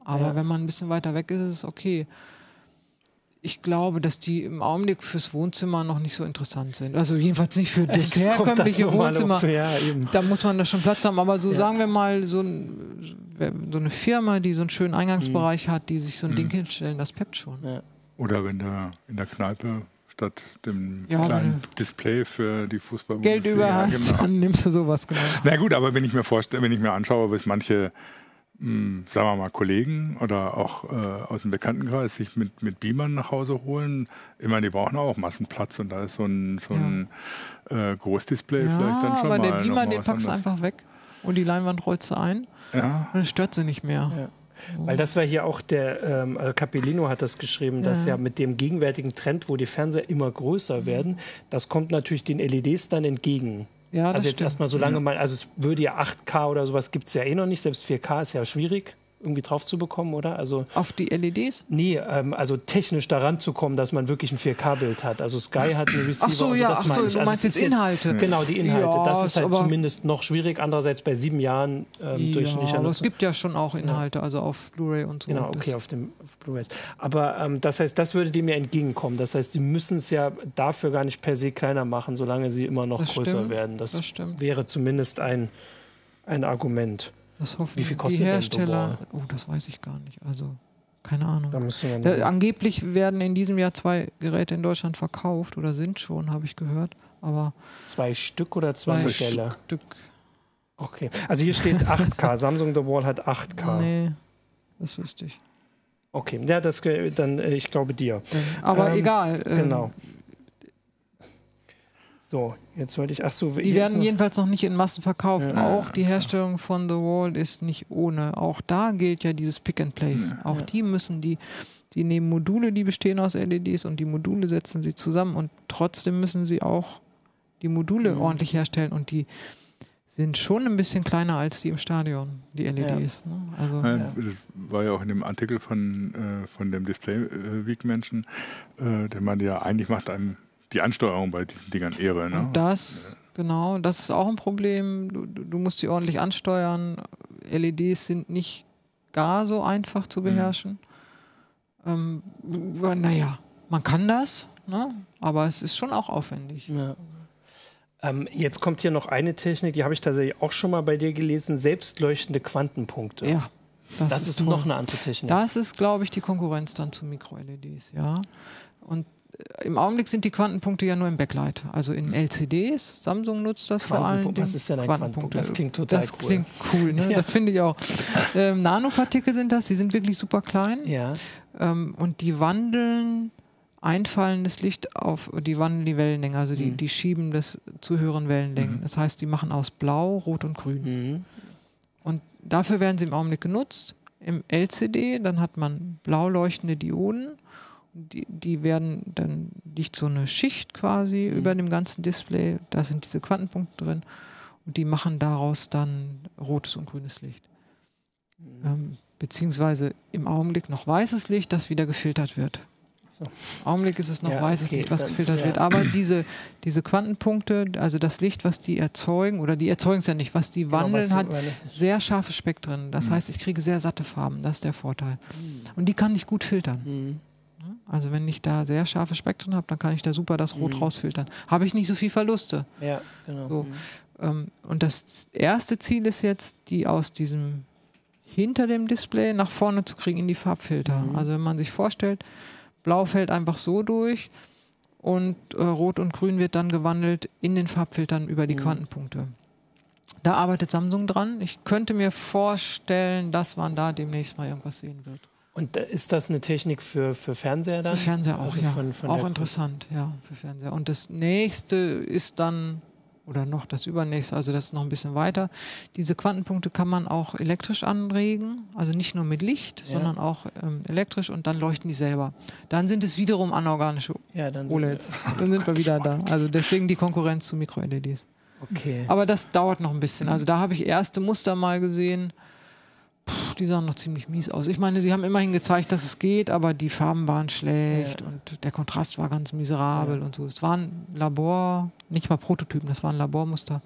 Aber wenn man ein bisschen weiter weg ist, ist es okay ich glaube, dass die im Augenblick fürs Wohnzimmer noch nicht so interessant sind. Also jedenfalls nicht für das herkömmliche Wohnzimmer. Ja, da muss man da schon Platz haben. Aber so ja. sagen wir mal, so, ein, so, eine Firma, die so einen schönen Eingangsbereich mhm. hat, die sich so ein mhm. Ding hinstellen, das peppt schon. Ja. Oder wenn da in der Kneipe statt dem kleinen Display für die Fußball Geld über hast, genau. dann nimmst du sowas genau. Na gut, aber wenn ich mir vorstelle, wenn ich mir anschaue, was manche sagen wir mal, Kollegen oder auch äh, aus dem Bekanntenkreis sich mit, mit Beamern nach Hause holen. Ich meine, die brauchen auch Massenplatz und da ist so ein, so ein ja. äh, Großdisplay ja, vielleicht dann schon aber mal. Aber der Beamer, den packst du einfach weg und die Leinwand rollst du ein ja. und dann stört sie nicht mehr. Ja. Weil das war hier auch der, ähm, Capellino hat das geschrieben, dass ja. ja mit dem gegenwärtigen Trend, wo die Fernseher immer größer werden, das kommt natürlich den LEDs dann entgegen. Ja, also jetzt erstmal so lange mal, also es würde ja 8K oder sowas gibt es ja eh noch nicht, selbst 4K ist ja schwierig irgendwie drauf zu bekommen, oder? Also, Auf die LEDs? Nee, ähm, also technisch daran zu kommen, dass man wirklich ein 4K-Bild hat. Also Sky hat eine Receiver. Ach so, ja, also ach so, du also meinst jetzt Inhalte. Jetzt, genau, die Inhalte. Ja, das ist halt zumindest noch schwierig. Andererseits bei sieben Jahren ähm, ja, durchschnittlicher aber es gibt ja schon auch Inhalte, ja. also auf Blu-ray und so. Genau, okay, auf, dem, auf Blu-rays. Aber ähm, das heißt, das würde dem ja entgegenkommen. Das heißt, sie müssen es ja dafür gar nicht per se kleiner machen, solange sie immer noch das größer stimmt, werden. Das, das wäre zumindest ein, ein Argument. Das hoffen Wie viel kostet die Hersteller. oh, das weiß ich gar nicht. Also keine Ahnung. Da da, angeblich werden in diesem Jahr zwei Geräte in Deutschland verkauft oder sind schon, habe ich gehört. Aber zwei Stück oder zwei, zwei Stelle? Stück. Okay. Also hier steht 8K. Samsung The Wall hat 8K. Nee, das wüsste ich. Okay, ja, das dann äh, ich glaube dir. Aber ähm, egal. Ähm, genau. So, jetzt wollte ich, ach so. Die werden noch, jedenfalls noch nicht in Massen verkauft. Ja, auch die Herstellung von The Wall ist nicht ohne. Auch da gilt ja dieses Pick and Place. Ja, auch ja. die müssen die, die nehmen Module, die bestehen aus LEDs und die Module setzen sie zusammen und trotzdem müssen sie auch die Module mhm. ordentlich herstellen und die sind schon ein bisschen kleiner als die im Stadion, die LEDs. Ne? Also, Das war ja auch in dem Artikel von, äh, von dem Display Week Menschen, äh, der meinte ja, eigentlich macht ein die Ansteuerung bei diesen Dingern Ehre. Ne? Und das, genau, das ist auch ein Problem. Du, du musst sie ordentlich ansteuern. LEDs sind nicht gar so einfach zu mhm. beherrschen. Mhm. Ähm, naja, man kann das, ne? aber es ist schon auch aufwendig. Ja. Ähm, jetzt kommt hier noch eine Technik, die habe ich tatsächlich auch schon mal bei dir gelesen: selbstleuchtende Quantenpunkte. Ja. Das, das ist, ist noch eine andere Technik. Das ist, glaube ich, die Konkurrenz dann zu Mikro-LEDs, ja. Und im Augenblick sind die Quantenpunkte ja nur im Backlight, also in LCDs. Samsung nutzt das vor allem. Was ist denn ein Quantenpunkt? Das klingt total das cool. Das klingt cool, ne? Ja. das finde ich auch. Ähm, Nanopartikel sind das, die sind wirklich super klein. Ja. Ähm, und die wandeln einfallendes Licht auf, die wandeln die Wellenlänge, also die, mhm. die schieben das zu höheren Wellenlängen. Mhm. Das heißt, die machen aus Blau, Rot und Grün. Mhm. Und dafür werden sie im Augenblick genutzt. Im LCD, dann hat man blau leuchtende Dioden die, die werden, dann liegt so eine Schicht quasi mhm. über dem ganzen Display, da sind diese Quantenpunkte drin und die machen daraus dann rotes und grünes Licht. Mhm. Ähm, beziehungsweise im Augenblick noch weißes Licht, das wieder gefiltert wird. So. Im Augenblick ist es noch ja, weißes okay, Licht, was dann, gefiltert ja. wird. Aber diese, diese Quantenpunkte, also das Licht, was die erzeugen, oder die erzeugen es ja nicht, was die genau, wandeln, was hat sehr scharfe Spektren. Das mhm. heißt, ich kriege sehr satte Farben. Das ist der Vorteil. Mhm. Und die kann ich gut filtern. Mhm. Also wenn ich da sehr scharfe Spektren habe, dann kann ich da super das Rot mhm. rausfiltern. Habe ich nicht so viel Verluste. Ja, genau. So. Mhm. Ähm, und das erste Ziel ist jetzt, die aus diesem hinter dem Display nach vorne zu kriegen in die Farbfilter. Mhm. Also wenn man sich vorstellt, Blau fällt einfach so durch und äh, Rot und Grün wird dann gewandelt in den Farbfiltern über die mhm. Quantenpunkte. Da arbeitet Samsung dran. Ich könnte mir vorstellen, dass man da demnächst mal irgendwas sehen wird. Und ist das eine Technik für, für Fernseher dann? Für Fernseher auch, also ja. Von, von auch interessant, ja, für Fernseher. Und das nächste ist dann, oder noch das übernächste, also das ist noch ein bisschen weiter. Diese Quantenpunkte kann man auch elektrisch anregen, also nicht nur mit Licht, ja. sondern auch ähm, elektrisch und dann leuchten die selber. Dann sind es wiederum anorganische ja, dann OLEDs. dann sind wir wieder da. Also deswegen die Konkurrenz zu Micro-LEDs. Okay. Aber das dauert noch ein bisschen. Also da habe ich erste Muster mal gesehen Puh, die sahen noch ziemlich mies aus. Ich meine, sie haben immerhin gezeigt, dass es geht, aber die Farben waren schlecht ja. und der Kontrast war ganz miserabel ja. und so. Es waren Labor, nicht mal Prototypen, das waren Labormuster.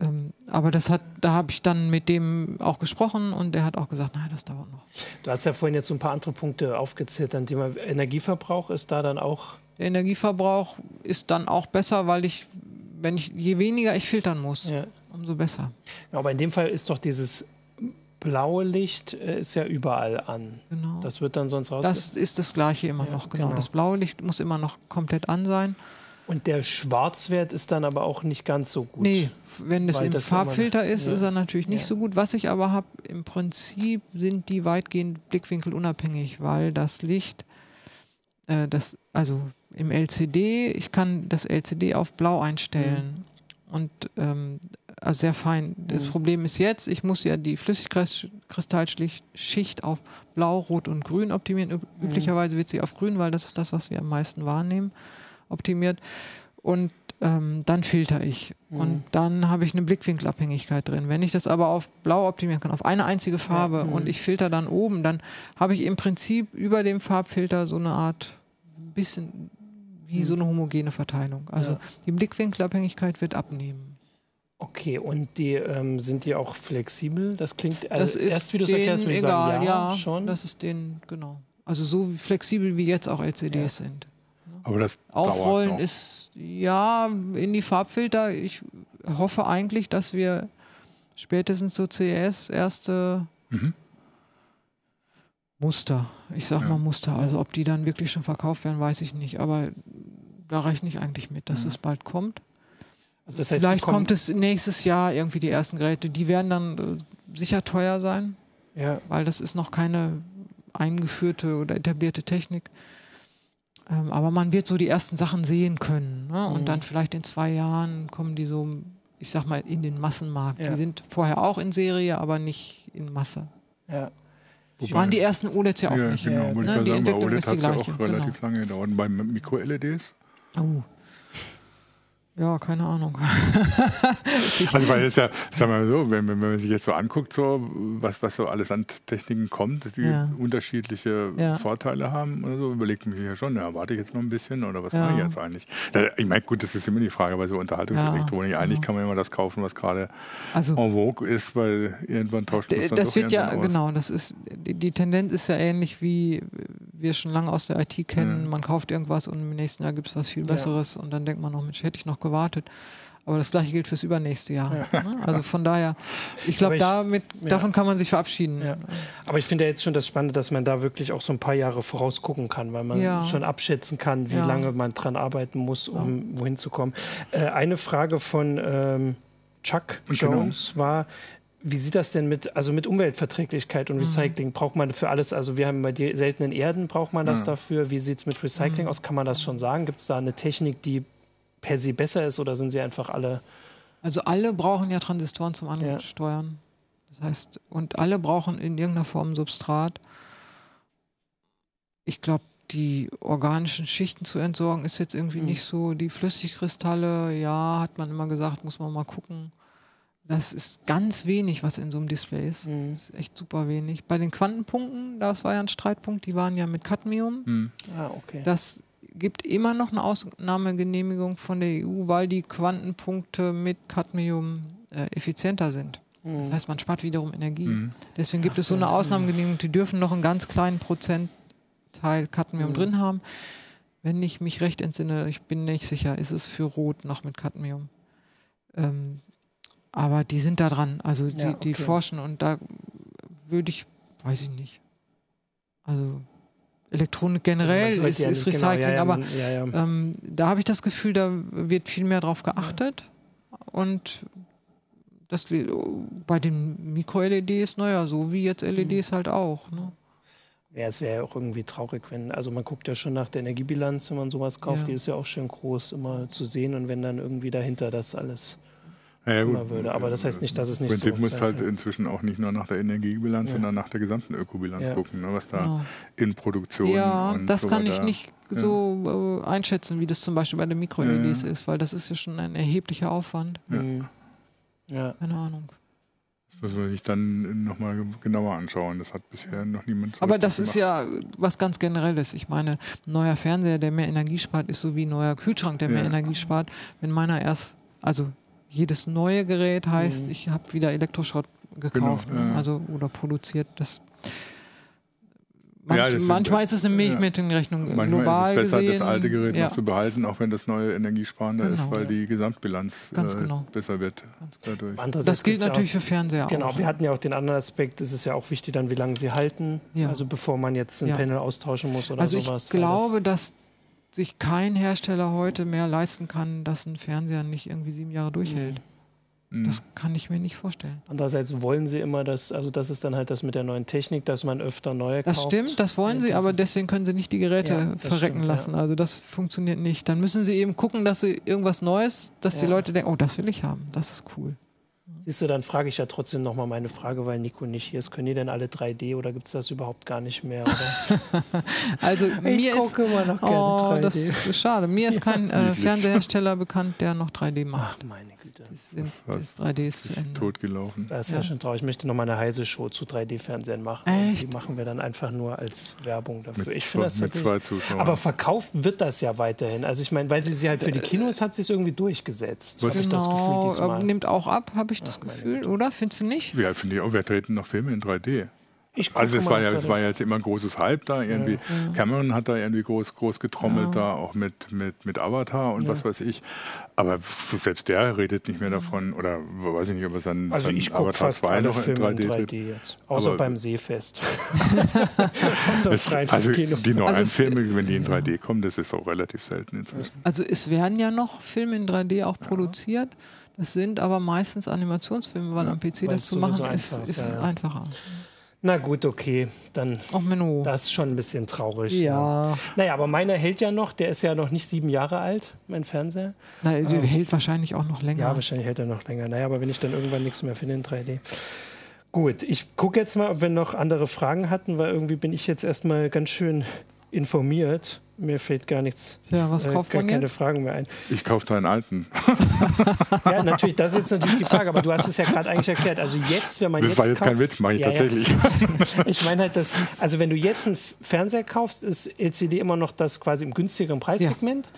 Ähm, aber das hat, da habe ich dann mit dem auch gesprochen und der hat auch gesagt, nein, das dauert noch. Du hast ja vorhin jetzt so ein paar andere Punkte aufgezählt. Dann Thema Energieverbrauch ist da dann auch. Der Energieverbrauch ist dann auch besser, weil ich, wenn ich, je weniger ich filtern muss, ja. umso besser. Aber in dem Fall ist doch dieses blaue Licht äh, ist ja überall an. Genau. Das wird dann sonst raus. Das ist das gleiche immer ja, noch, genau. genau. Das blaue Licht muss immer noch komplett an sein. Und der Schwarzwert ist dann aber auch nicht ganz so gut. Nee, wenn es im Farbfilter ist, ja. ist er natürlich nicht ja. so gut. Was ich aber habe, im Prinzip sind die weitgehend blickwinkelunabhängig, weil das Licht, äh, das, also im LCD, ich kann das LCD auf blau einstellen. Mhm. Und ähm, also sehr fein. Das mhm. Problem ist jetzt, ich muss ja die Flüssigkristallschicht auf blau, rot und grün optimieren. Mhm. Üblicherweise wird sie auf grün, weil das ist das, was wir am meisten wahrnehmen optimiert. Und ähm, dann filter ich. Mhm. Und dann habe ich eine Blickwinkelabhängigkeit drin. Wenn ich das aber auf blau optimieren kann, auf eine einzige Farbe ja, mhm. und ich filter dann oben, dann habe ich im Prinzip über dem Farbfilter so eine Art bisschen wie mhm. so eine homogene Verteilung. Also ja. die Blickwinkelabhängigkeit wird abnehmen. Okay, und die ähm, sind die auch flexibel? Das klingt also das ist erst, wie du es erklärst, egal, sagen, ja, ja, schon. Das ist denen, genau. Also so flexibel wie jetzt auch LCDs ja. sind. Aber das Aufrollen ist ja in die Farbfilter. Ich hoffe eigentlich, dass wir spätestens zur CES erste mhm. Muster, ich sag ja. mal Muster, also ob die dann wirklich schon verkauft werden, weiß ich nicht. Aber da rechne ich eigentlich mit, dass ja. es bald kommt. Also das heißt, Vielleicht kommt es nächstes Jahr irgendwie die ersten Geräte. Die werden dann äh, sicher teuer sein, ja. weil das ist noch keine eingeführte oder etablierte Technik. Ähm, aber man wird so die ersten Sachen sehen können. Ne? Und mhm. dann vielleicht in zwei Jahren kommen die so, ich sag mal, in den Massenmarkt. Ja. Die sind vorher auch in Serie, aber nicht in Masse. Ja. Wobei, waren die ersten OLEDs ja auch ja, nicht. Genau, ja, ne? die sagen, bei OLED hat es ja auch relativ genau. lange gedauert. Bei Mikro-LEDs? Oh. Ja, keine Ahnung. also weil es ja, sagen wir mal so, wenn, wenn, man sich jetzt so anguckt, so was, was so alles an Techniken kommt, die ja. unterschiedliche ja. Vorteile haben oder so, überlegt man sich ja schon, ja, warte ich jetzt noch ein bisschen oder was ja. mache ich jetzt eigentlich? Ich meine, gut, das ist immer die Frage bei so Unterhaltungselektronik. Eigentlich kann man immer das kaufen, was gerade also, en vogue ist, weil irgendwann tauscht man das Das wird ja, genau, das ist, die, Tendenz ist ja ähnlich wie wir schon lange aus der IT kennen. Man kauft irgendwas und im nächsten Jahr gibt es was viel Besseres und dann denkt man noch, Mensch, hätte ich noch gewartet. Aber das gleiche gilt fürs übernächste Jahr. Ja. Ne? Also von daher, ich glaube, damit ja. davon kann man sich verabschieden. Ja. Aber ich finde ja jetzt schon das Spannende, dass man da wirklich auch so ein paar Jahre vorausgucken kann, weil man schon abschätzen kann, wie lange man dran arbeiten muss, um wohin zu kommen. Äh, eine Frage von ähm, Chuck genau. Jones genau. war, wie sieht das denn mit, also mit Umweltverträglichkeit und mhm. Recycling? Mhm. Braucht man für alles, also wir haben bei den seltenen Erden, braucht man das ja. dafür? Wie sieht es mit Recycling mhm. aus? Kann man das schon sagen? Gibt es da eine Technik, die per se besser ist oder sind sie einfach alle? Also alle brauchen ja Transistoren zum Ansteuern. Ja. Das heißt, und alle brauchen in irgendeiner Form Substrat. Ich glaube, die organischen Schichten zu entsorgen ist jetzt irgendwie mhm. nicht so. Die Flüssigkristalle, ja, hat man immer gesagt, muss man mal gucken. Das ist ganz wenig, was in so einem Display ist. Mhm. Das ist echt super wenig. Bei den Quantenpunkten, das war ja ein Streitpunkt, die waren ja mit Cadmium. Mhm. Ah, okay. Das gibt immer noch eine Ausnahmegenehmigung von der EU, weil die Quantenpunkte mit Cadmium äh, effizienter sind. Mhm. Das heißt, man spart wiederum Energie. Mhm. Deswegen gibt Ach, es so eine Ausnahmegenehmigung, die dürfen noch einen ganz kleinen Prozentteil Cadmium mhm. drin haben. Wenn ich mich recht entsinne, ich bin nicht sicher, ist es für Rot noch mit Cadmium. Ähm, aber die sind da dran, also die, ja, okay. die forschen und da würde ich, weiß ich nicht. Also Elektronik generell also ist, ist genau, Recycling, genau, ja, aber ja, ähm, da habe ich das Gefühl, da wird viel mehr drauf geachtet. Und das bei den Mikro-LEDs, naja, so wie jetzt LEDs mhm. halt auch. Ne? Ja, es wäre ja auch irgendwie traurig, wenn, also man guckt ja schon nach der Energiebilanz, wenn man sowas kauft, die ist ja auch schön groß immer zu sehen und wenn dann irgendwie dahinter das alles ja, gut. würde. Aber das heißt nicht, dass es nicht Im Prinzip so muss halt inzwischen auch nicht nur nach der Energiebilanz, ja. sondern nach der gesamten Ökobilanz ja. gucken, ne, was da ja. in Produktion Ja, das so kann ich nicht so äh, einschätzen, wie das zum Beispiel bei den Mikro-LEDs ist, weil das ist ja schon ein erheblicher Aufwand. Ja. Keine Ahnung. Das muss man sich dann nochmal genauer anschauen. Das hat bisher noch niemand. Aber das gemacht. ist ja was ganz Generelles. Ich meine, ein neuer Fernseher, der mehr Energie spart, ist so wie ein neuer Kühlschrank, der mehr Energie spart. Wenn meiner erst, also jedes neue Gerät heißt, mhm. ich habe wieder Elektroschrott gekauft genau, ja. also oder produziert. Das, man, ja, das manchmal ist es eine Milchmädchenrechnung ja. global ist es besser, gesehen. das alte Gerät ja. noch zu behalten, auch wenn das neue energiesparender genau, ist, weil die Gesamtbilanz äh, genau. besser wird dadurch. Das gilt natürlich für Fernseher genau, auch. Genau, wir hatten ja auch den anderen Aspekt, es ist ja auch wichtig dann, wie lange sie halten, also bevor man jetzt ein Panel austauschen muss oder also sowas. Ich glaube, dass sich kein Hersteller heute mehr leisten kann, dass ein Fernseher nicht irgendwie sieben Jahre durchhält. Mhm. Das kann ich mir nicht vorstellen. Andererseits wollen sie immer das, also das ist dann halt das mit der neuen Technik, dass man öfter neue das kauft. Das stimmt, das wollen sie, aber deswegen können sie nicht die Geräte ja, verrecken stimmt, lassen. Ja. Also das funktioniert nicht. Dann müssen sie eben gucken, dass sie irgendwas Neues, dass ja. die Leute denken, oh, das will ich haben, das ist cool. Siehst du, dann frage ich ja trotzdem nochmal meine Frage, weil Nico nicht hier ist. Können die denn alle 3D oder gibt es das überhaupt gar nicht mehr? also ich mir ist, immer noch gerne oh, 3D. das ist schade. Mir ist kein äh, Fernsehersteller bekannt, der noch 3D macht. Ach, meine Güte. Das, sind, das 3D ist zu Ende. Totgelaufen. Das ist ja. ja schon traurig. Ich möchte noch mal eine heiße Show zu 3D-Fernsehen machen. Echt? Die machen wir dann einfach nur als Werbung dafür. Mit, ich finde das mit zwei Zuschauern. Aber verkauft wird das ja weiterhin. Also ich meine, weil sie sie halt für die Kinos hat sie es irgendwie durchgesetzt. Was? Genau, das Gefühl diesmal. nimmt auch ab, habe ich das Ach, Gefühl, oder? Findest du nicht? Ja, finde ich auch. Wir treten noch Filme in 3D also es war, ja, es war ja jetzt immer ein großes Hype da irgendwie. Ja, Cameron hat da irgendwie groß, groß getrommelt ja. da, auch mit, mit, mit Avatar und ja. was weiß ich. Aber selbst der redet nicht mehr davon. Oder weiß ich nicht, ob es dann also ich Avatar fast 2 noch in 3D, in 3D jetzt. Außer Aber beim Seefest. es, also die neuen also Filme, wenn die in 3D kommen, das ist auch relativ selten inzwischen. Also es werden ja noch Filme in 3D auch produziert. Das sind aber meistens Animationsfilme, weil am PC das zu machen ist, ist einfacher. Na gut, okay. Dann Ach, Menno. das ist schon ein bisschen traurig. Ja. ja. Naja, aber meiner hält ja noch, der ist ja noch nicht sieben Jahre alt, mein Fernseher. Na, der ähm, hält wahrscheinlich auch noch länger. Ja, wahrscheinlich hält er noch länger. Naja, aber wenn ich dann irgendwann nichts mehr finde in 3D. Gut, ich gucke jetzt mal, ob wir noch andere Fragen hatten, weil irgendwie bin ich jetzt erstmal ganz schön informiert. Mir fällt gar nichts, ja, was äh, kauft gar man keine jetzt? Fragen mehr ein. Ich kaufe deinen alten. ja, natürlich, das ist jetzt natürlich die Frage, aber du hast es ja gerade eigentlich erklärt. Also jetzt, wenn man das jetzt war jetzt kauft, kein Witz, mache ich ja, tatsächlich. Ja. ich meine halt, dass, also wenn du jetzt einen Fernseher kaufst, ist LCD immer noch das quasi im günstigeren Preissegment. Ja.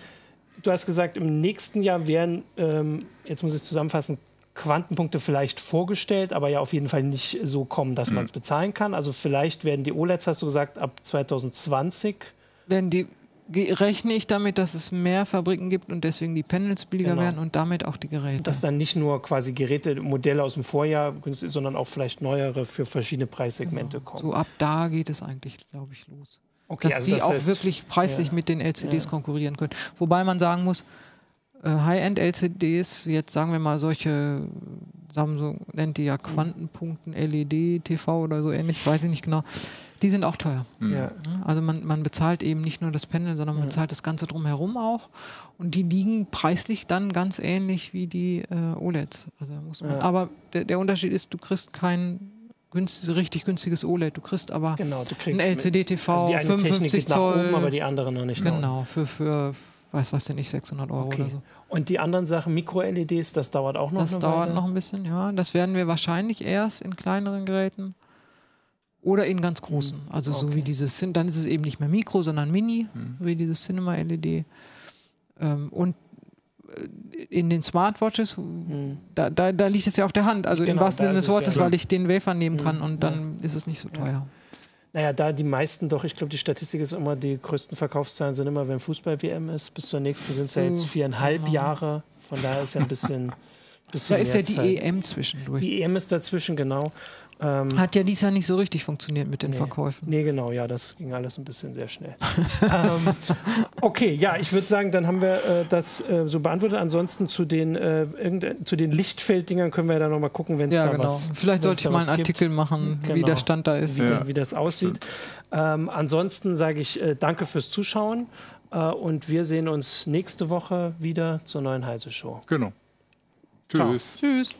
Du hast gesagt, im nächsten Jahr werden, ähm, jetzt muss ich es zusammenfassen, Quantenpunkte vielleicht vorgestellt, aber ja auf jeden Fall nicht so kommen, dass man es bezahlen kann. Also vielleicht werden die OLEDs, hast du gesagt, ab 2020 werden die rechne ich damit, dass es mehr Fabriken gibt und deswegen die Panels billiger genau. werden und damit auch die Geräte. Dass dann nicht nur quasi Geräte, Modelle aus dem Vorjahr günstig, sondern auch vielleicht neuere für verschiedene Preissegmente genau. kommen. So ab da geht es eigentlich, glaube ich, los. Okay, dass also die das auch wirklich preislich ja. mit den LCDs ja. konkurrieren können. Wobei man sagen muss, äh, High-End-LCDs, jetzt sagen wir mal solche, Samsung nennt die ja Quantenpunkten, LED, TV oder so ähnlich, weiß ich nicht genau die sind auch teuer. Mhm. Ja. Also man, man bezahlt eben nicht nur das Panel, sondern man zahlt das Ganze drumherum auch. Und die liegen preislich dann ganz ähnlich wie die äh, OLEDs. Also muss man, ja. Aber der, der Unterschied ist, du kriegst kein günstig, richtig günstiges OLED. Du kriegst aber genau, du ein LCD-TV, also 55 Zoll. Oben, aber die anderen noch nicht. Genau, für, für weiß was denn nicht, 600 Euro okay. oder so. Und die anderen Sachen, Mikro-LEDs, das dauert auch noch Das dauert Weile? noch ein bisschen, ja. Das werden wir wahrscheinlich erst in kleineren Geräten oder in ganz großen. Mhm. Also okay. so wie dieses, dann ist es eben nicht mehr Mikro, sondern Mini, mhm. wie dieses Cinema LED. Ähm, und äh, in den Smartwatches, mhm. da, da, da, liegt es ja auf der Hand, also genau, im wahrsten Sinne des Wortes, ja. weil ich den Wafer nehmen kann mhm. und dann ist es nicht so teuer. Ja. Naja, da die meisten doch, ich glaube, die Statistik ist immer, die größten Verkaufszahlen sind immer, wenn Fußball-WM ist. Bis zur nächsten sind es ja jetzt viereinhalb genau. Jahre. Von daher ist ja ein bisschen. bisschen da ist ja die Zeit. EM zwischendurch. Die EM ist dazwischen, genau. Ähm, Hat ja dies Jahr nicht so richtig funktioniert mit den nee, Verkäufen. Nee, genau, ja, das ging alles ein bisschen sehr schnell. ähm, okay, ja, ich würde sagen, dann haben wir äh, das äh, so beantwortet. Ansonsten zu den, äh, zu den Lichtfelddingern können wir ja dann nochmal gucken, wenn es ja, da genau. was Vielleicht sollte ich mal einen Artikel gibt. machen, genau. wie der Stand da ist. Wie, ja. wie das aussieht. Ähm, ansonsten sage ich äh, danke fürs Zuschauen äh, und wir sehen uns nächste Woche wieder zur neuen Heise Show. Genau. Tschüss. Ciao. Tschüss.